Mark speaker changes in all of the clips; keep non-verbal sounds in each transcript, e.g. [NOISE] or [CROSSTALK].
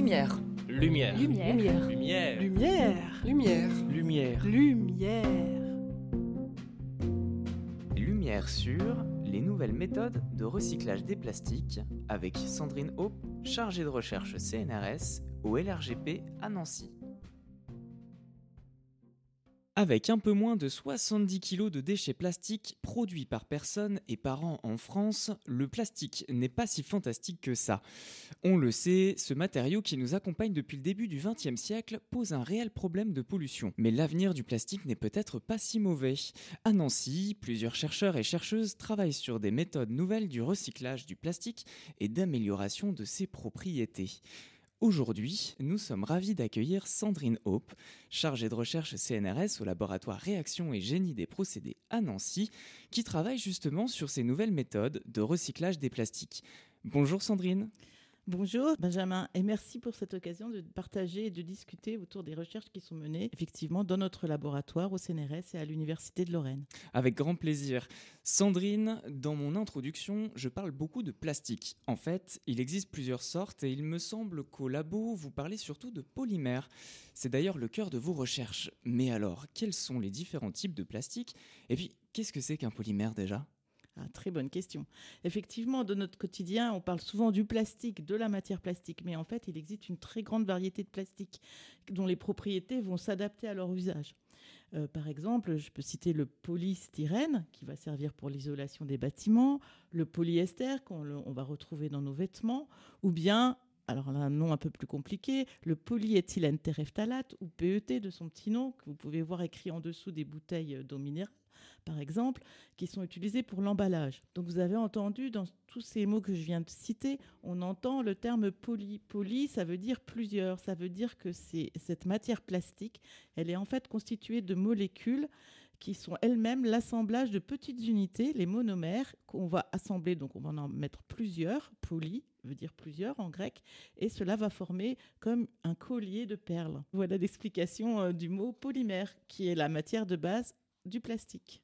Speaker 1: Lumière.
Speaker 2: Lumière.
Speaker 1: Lumière.
Speaker 2: Lumière.
Speaker 3: Lumière.
Speaker 1: Lumière.
Speaker 2: Lumière.
Speaker 3: Lumière.
Speaker 4: Lumière sur les nouvelles méthodes de recyclage des plastiques avec Sandrine Hope, chargée de recherche CNRS au LRGP à Nancy. Avec un peu moins de 70 kg de déchets plastiques produits par personne et par an en France, le plastique n'est pas si fantastique que ça. On le sait, ce matériau qui nous accompagne depuis le début du XXe siècle pose un réel problème de pollution. Mais l'avenir du plastique n'est peut-être pas si mauvais. À Nancy, plusieurs chercheurs et chercheuses travaillent sur des méthodes nouvelles du recyclage du plastique et d'amélioration de ses propriétés. Aujourd'hui, nous sommes ravis d'accueillir Sandrine Hope, chargée de recherche CNRS au laboratoire Réaction et Génie des procédés à Nancy, qui travaille justement sur ces nouvelles méthodes de recyclage des plastiques. Bonjour Sandrine.
Speaker 3: Bonjour Benjamin et merci pour cette occasion de partager et de discuter autour des recherches qui sont menées effectivement dans notre laboratoire au CNRS et à l'Université de Lorraine.
Speaker 4: Avec grand plaisir. Sandrine, dans mon introduction, je parle beaucoup de plastique. En fait, il existe plusieurs sortes et il me semble qu'au labo, vous parlez surtout de polymères. C'est d'ailleurs le cœur de vos recherches. Mais alors, quels sont les différents types de plastique? Et puis, qu'est-ce que c'est qu'un polymère déjà?
Speaker 3: Ah, très bonne question. Effectivement, dans notre quotidien, on parle souvent du plastique, de la matière plastique, mais en fait, il existe une très grande variété de plastiques dont les propriétés vont s'adapter à leur usage. Euh, par exemple, je peux citer le polystyrène, qui va servir pour l'isolation des bâtiments, le polyester, qu'on va retrouver dans nos vêtements, ou bien alors là, un nom un peu plus compliqué, le polyéthylène terephthalate ou PET de son petit nom, que vous pouvez voir écrit en dessous des bouteilles d'eau minérale par exemple, qui sont utilisés pour l'emballage. Donc vous avez entendu dans tous ces mots que je viens de citer, on entend le terme poly. Poly, ça veut dire plusieurs, ça veut dire que cette matière plastique, elle est en fait constituée de molécules qui sont elles-mêmes l'assemblage de petites unités, les monomères, qu'on va assembler, donc on va en mettre plusieurs, poly veut dire plusieurs en grec, et cela va former comme un collier de perles. Voilà l'explication euh, du mot polymère, qui est la matière de base du plastique.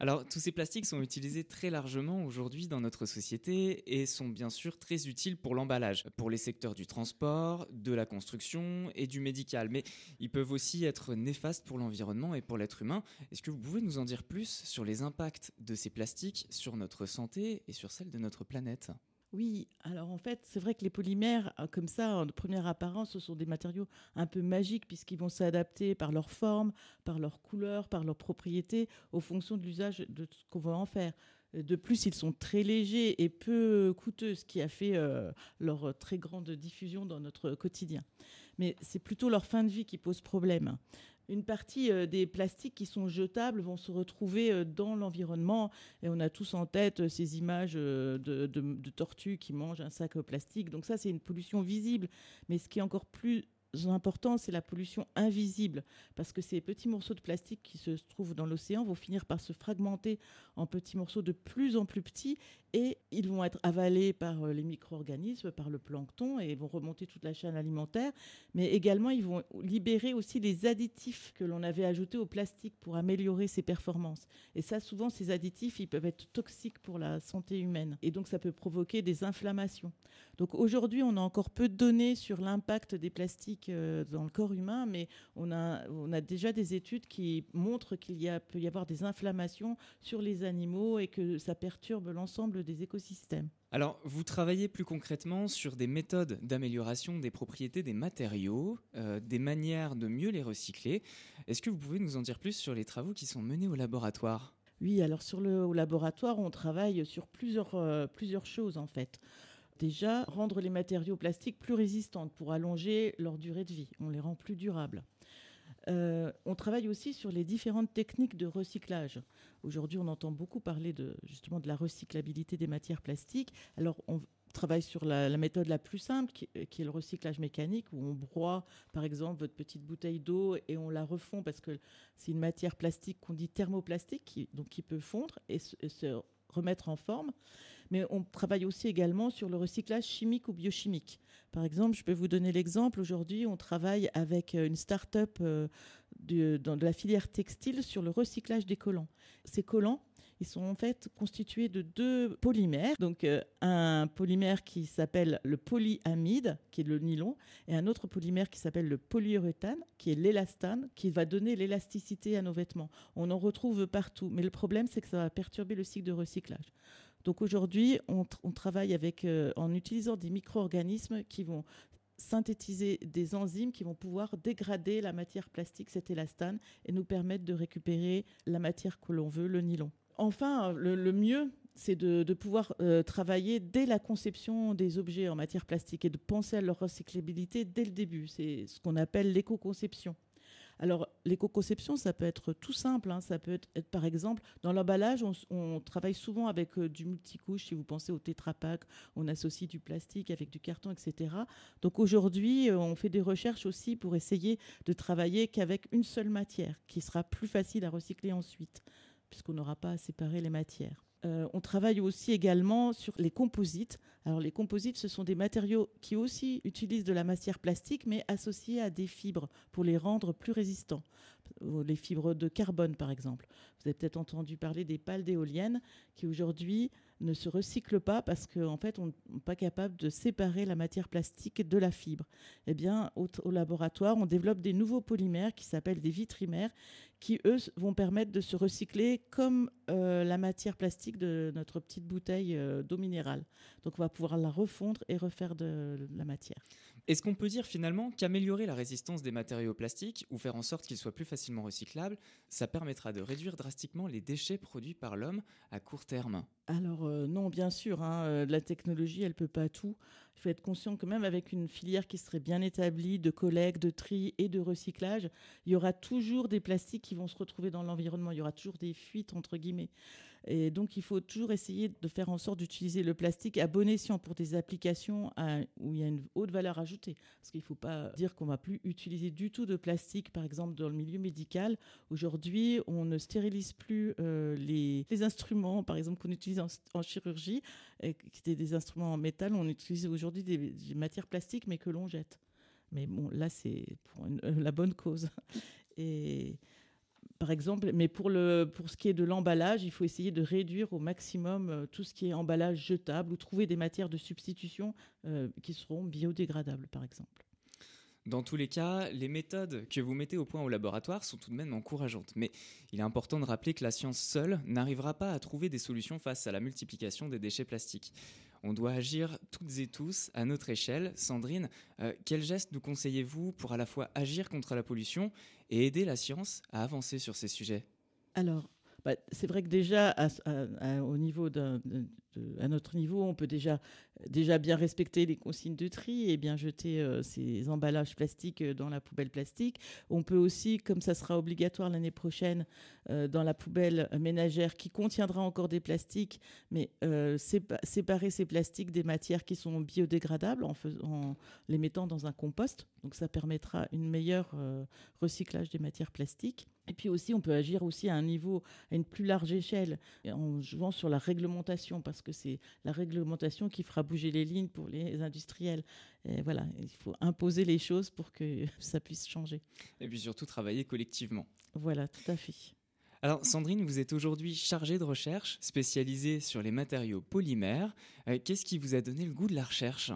Speaker 4: Alors, tous ces plastiques sont utilisés très largement aujourd'hui dans notre société et sont bien sûr très utiles pour l'emballage, pour les secteurs du transport, de la construction et du médical. Mais ils peuvent aussi être néfastes pour l'environnement et pour l'être humain. Est-ce que vous pouvez nous en dire plus sur les impacts de ces plastiques sur notre santé et sur celle de notre planète?
Speaker 3: Oui, alors en fait, c'est vrai que les polymères, euh, comme ça, en première apparence, ce sont des matériaux un peu magiques puisqu'ils vont s'adapter par leur forme, par leur couleur, par leurs propriétés, aux fonctions de l'usage de ce qu'on va en faire. De plus, ils sont très légers et peu coûteux, ce qui a fait euh, leur très grande diffusion dans notre quotidien. Mais c'est plutôt leur fin de vie qui pose problème une partie euh, des plastiques qui sont jetables vont se retrouver euh, dans l'environnement. Et on a tous en tête euh, ces images de, tortues qui mangent un sac plastique. Donc ça, c'est une pollution visible. Mais ce qui est encore plus important, c'est la pollution invisible, parce que ces petits morceaux de plastique qui se trouvent dans l'océan vont finir par se fragmenter en petits morceaux de plus en plus petits, et ils vont être avalés par euh, les micro-organismes, par le plancton, et vont remonter toute la chaîne alimentaire, mais également ils vont libérer aussi les additifs que l'on avait ajoutés au plastique pour améliorer ses performances. Et ça, souvent, ces additifs, ils peuvent être toxiques pour la santé humaine, et donc ça peut provoquer des inflammations. Donc aujourd'hui, on a encore peu de données sur l'impact des plastiques euh, dans le corps humain, mais on a, déjà des études qui montrent qu'il peut y avoir des inflammations sur les animaux et que ça perturbe l'ensemble des écosystèmes.
Speaker 4: Alors, vous travaillez plus concrètement sur des méthodes d'amélioration des propriétés des matériaux, euh, des manières de mieux les recycler. Est-ce que vous pouvez nous en dire plus sur les travaux qui sont menés au laboratoire?
Speaker 3: Oui, alors sur le au laboratoire, on travaille sur plusieurs, euh, plusieurs choses en fait. Déjà, rendre les matériaux plastiques plus résistants pour allonger leur durée de vie. On les rend plus durables. Euh, on travaille aussi sur les différentes techniques de recyclage. Aujourd'hui, on entend beaucoup parler de, justement de la recyclabilité des matières plastiques. Alors, on travaille sur la, méthode la plus simple, qui, est le recyclage mécanique, où on broie, par exemple, votre petite bouteille d'eau et on la refond parce que c'est une matière plastique qu'on dit thermoplastique, qui, donc qui peut fondre et se remettre en forme. Mais on travaille aussi également sur le recyclage chimique ou biochimique. Par exemple, je peux vous donner l'exemple. Aujourd'hui, on travaille avec euh, une start-up euh, de, la filière textile sur le recyclage des collants. Ces collants, Ils sont en fait constitués de deux polymères. Donc euh, un polymère qui s'appelle le polyamide, qui est le nylon, et un autre polymère qui s'appelle le polyuréthane, qui est l'élastane, qui va donner l'élasticité à nos vêtements. On en retrouve partout, mais le problème c'est que ça va perturber le cycle de recyclage. Donc aujourd'hui, on, travaille avec, euh, en utilisant des micro-organismes qui vont synthétiser des enzymes qui vont pouvoir dégrader la matière plastique, cet élastane, et nous permettre de récupérer la matière que l'on veut, le nylon. Enfin, le, mieux, c'est de, pouvoir euh, travailler dès la conception des objets en matière plastique et de penser à leur recyclabilité dès le début. C'est ce qu'on appelle l'éco-conception. Alors, l'éco-conception, ça peut être tout simple. Hein. Ça peut être, par exemple, dans l'emballage, on, travaille souvent avec euh, du multicouche. Si vous pensez au Tetra on associe du plastique avec du carton, etc. Donc aujourd'hui, euh, on fait des recherches aussi pour essayer de travailler qu'avec une seule matière, qui sera plus facile à recycler ensuite, puisqu'on n'aura pas à séparer les matières. Euh, on travaille aussi également sur les composites. Alors les composites, ce sont des matériaux qui aussi utilisent de la matière plastique, mais associés à des fibres pour les rendre plus résistants. Les fibres de carbone, par exemple. Vous avez peut-être entendu parler des pales d'éoliennes qui aujourd'hui ne se recyclent pas parce qu'en fait, on n'est pas capable de séparer la matière plastique de la fibre. Eh bien, au, laboratoire, on développe des nouveaux polymères qui s'appellent des vitrimères qui, eux, vont permettre de se recycler comme euh, la matière plastique de notre petite bouteille euh, d'eau minérale. Donc, on va pouvoir la refondre et refaire de la matière.
Speaker 4: Est-ce qu'on peut dire finalement qu'améliorer la résistance des matériaux plastiques ou faire en sorte qu'ils soient plus facilement recyclables, ça permettra de réduire drastiquement les déchets produits par l'homme à court terme?
Speaker 3: Alors euh, non, bien sûr, hein, euh, la technologie, elle peut pas tout. Il faut être conscient que même avec une filière qui serait bien établie de collecte, de tri et de recyclage, il y aura toujours des plastiques qui vont se retrouver dans l'environnement. Il y aura toujours des fuites entre guillemets. Et donc, il faut toujours essayer de faire en sorte d'utiliser le plastique à bon escient pour des applications où il y a une haute valeur ajoutée. Parce qu'il ne faut pas dire qu'on va plus utiliser du tout de plastique, par exemple, dans le milieu médical. Aujourd'hui, on ne stérilise plus euh, les, instruments, par exemple, qu'on utilise en, chirurgie, qui étaient des instruments en métal. On utilise aujourd'hui des, matières plastiques, mais que l'on jette. Mais bon, là, c'est pour la bonne cause. Et par exemple, mais pour, le, pour ce qui est de l'emballage, il faut essayer de réduire au maximum euh, tout ce qui est emballage jetable ou trouver des matières de substitution euh, qui seront biodégradables, par exemple.
Speaker 4: Dans tous les cas, les méthodes que vous mettez au point au laboratoire sont tout de même encourageantes. Mais il est important de rappeler que la science seule n'arrivera pas à trouver des solutions face à la multiplication des déchets plastiques. On doit agir toutes et tous à notre échelle. Sandrine, euh, quels gestes nous conseillez-vous pour à la fois agir contre la pollution et aider la science à avancer sur ces sujets?
Speaker 3: Alors, bah, c'est vrai que déjà, au niveau à notre niveau, on peut déjà, déjà bien respecter les consignes de tri et bien jeter euh, ces emballages plastiques euh, dans la poubelle plastique. On peut aussi, comme ça sera obligatoire l'année prochaine, euh, dans la poubelle ménagère qui contiendra encore des plastiques, mais séparer ces plastiques des matières qui sont biodégradables en, en, les mettant dans un compost. Donc ça permettra une meilleure recyclage des matières plastiques. Et puis aussi, on peut agir aussi à un niveau, à une plus large échelle, en jouant sur la réglementation, parce que c'est la réglementation qui fera bouger les lignes pour les industriels. Et voilà, il faut imposer les choses pour que [LAUGHS] ça puisse changer.
Speaker 4: Et puis surtout travailler collectivement.
Speaker 3: Voilà, tout à fait.
Speaker 4: Alors Sandrine, vous êtes aujourd'hui chargée de recherche, spécialisée sur les matériaux polymères. Euh, qu'est-ce qui vous a donné le goût de la recherche?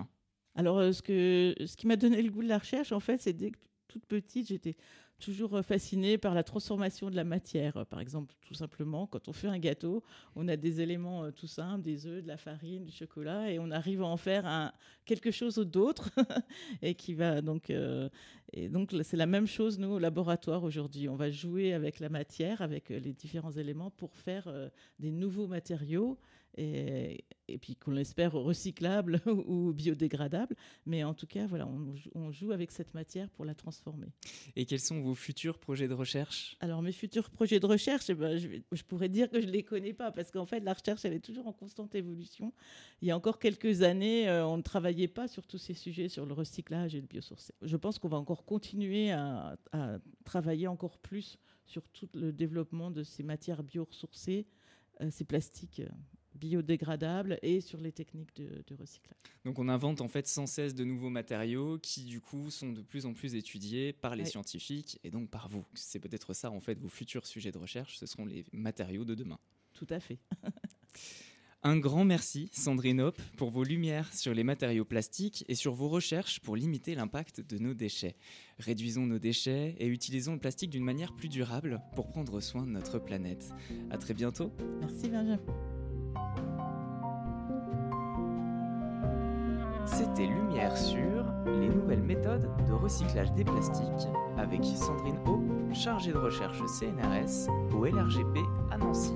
Speaker 3: Alors euh, ce, que, ce qui m'a donné le goût de la recherche, en fait, c'est dès que toute petite, j'étais toujours euh, fasciné par la transformation de la matière. Par exemple, tout simplement, quand on fait un gâteau, on a des éléments euh, tout simples, des œufs, de la farine, du chocolat, et on arrive à en faire quelque chose d'autre, [LAUGHS] et qui va donc. Euh, et donc, c'est la même chose, nous, au laboratoire aujourd'hui. On va jouer avec la matière, avec les différents éléments, pour faire des nouveaux matériaux et, et puis qu'on l'espère recyclable [LAUGHS] ou biodégradable. Mais en tout cas, voilà, on, joue avec cette matière pour la transformer.
Speaker 4: Et quels sont vos futurs projets de recherche?
Speaker 3: Alors, mes futurs projets de recherche, eh ben, je, je, pourrais dire que je ne les connais pas parce qu'en fait, la recherche, elle est toujours en constante évolution. Il y a encore quelques années, euh, on ne travaillait pas sur tous ces sujets, sur le recyclage et le biosourcé. Je pense qu'on va encore continuer à, à travailler encore plus sur tout le développement de ces matières bioressourcées, euh, ces plastiques euh, biodégradables et sur les techniques de, recyclage.
Speaker 4: Donc on invente en fait sans cesse de nouveaux matériaux qui du coup sont de plus en plus étudiés par les scientifiques et donc par vous. C'est peut-être ça en fait vos futurs sujets de recherche, ce seront les matériaux de demain.
Speaker 3: Tout à fait. [LAUGHS]
Speaker 4: Un grand merci, Sandrine Hope, pour vos lumières sur les matériaux plastiques et sur vos recherches pour limiter l'impact de nos déchets. Réduisons nos déchets et utilisons le plastique d'une manière plus durable pour prendre soin de notre planète. À très bientôt.
Speaker 3: Merci, Benjamin.
Speaker 4: C'était Lumière sur les nouvelles méthodes de recyclage des plastiques avec Sandrine Hope, chargée de recherche CNRS au LRGP à Nancy.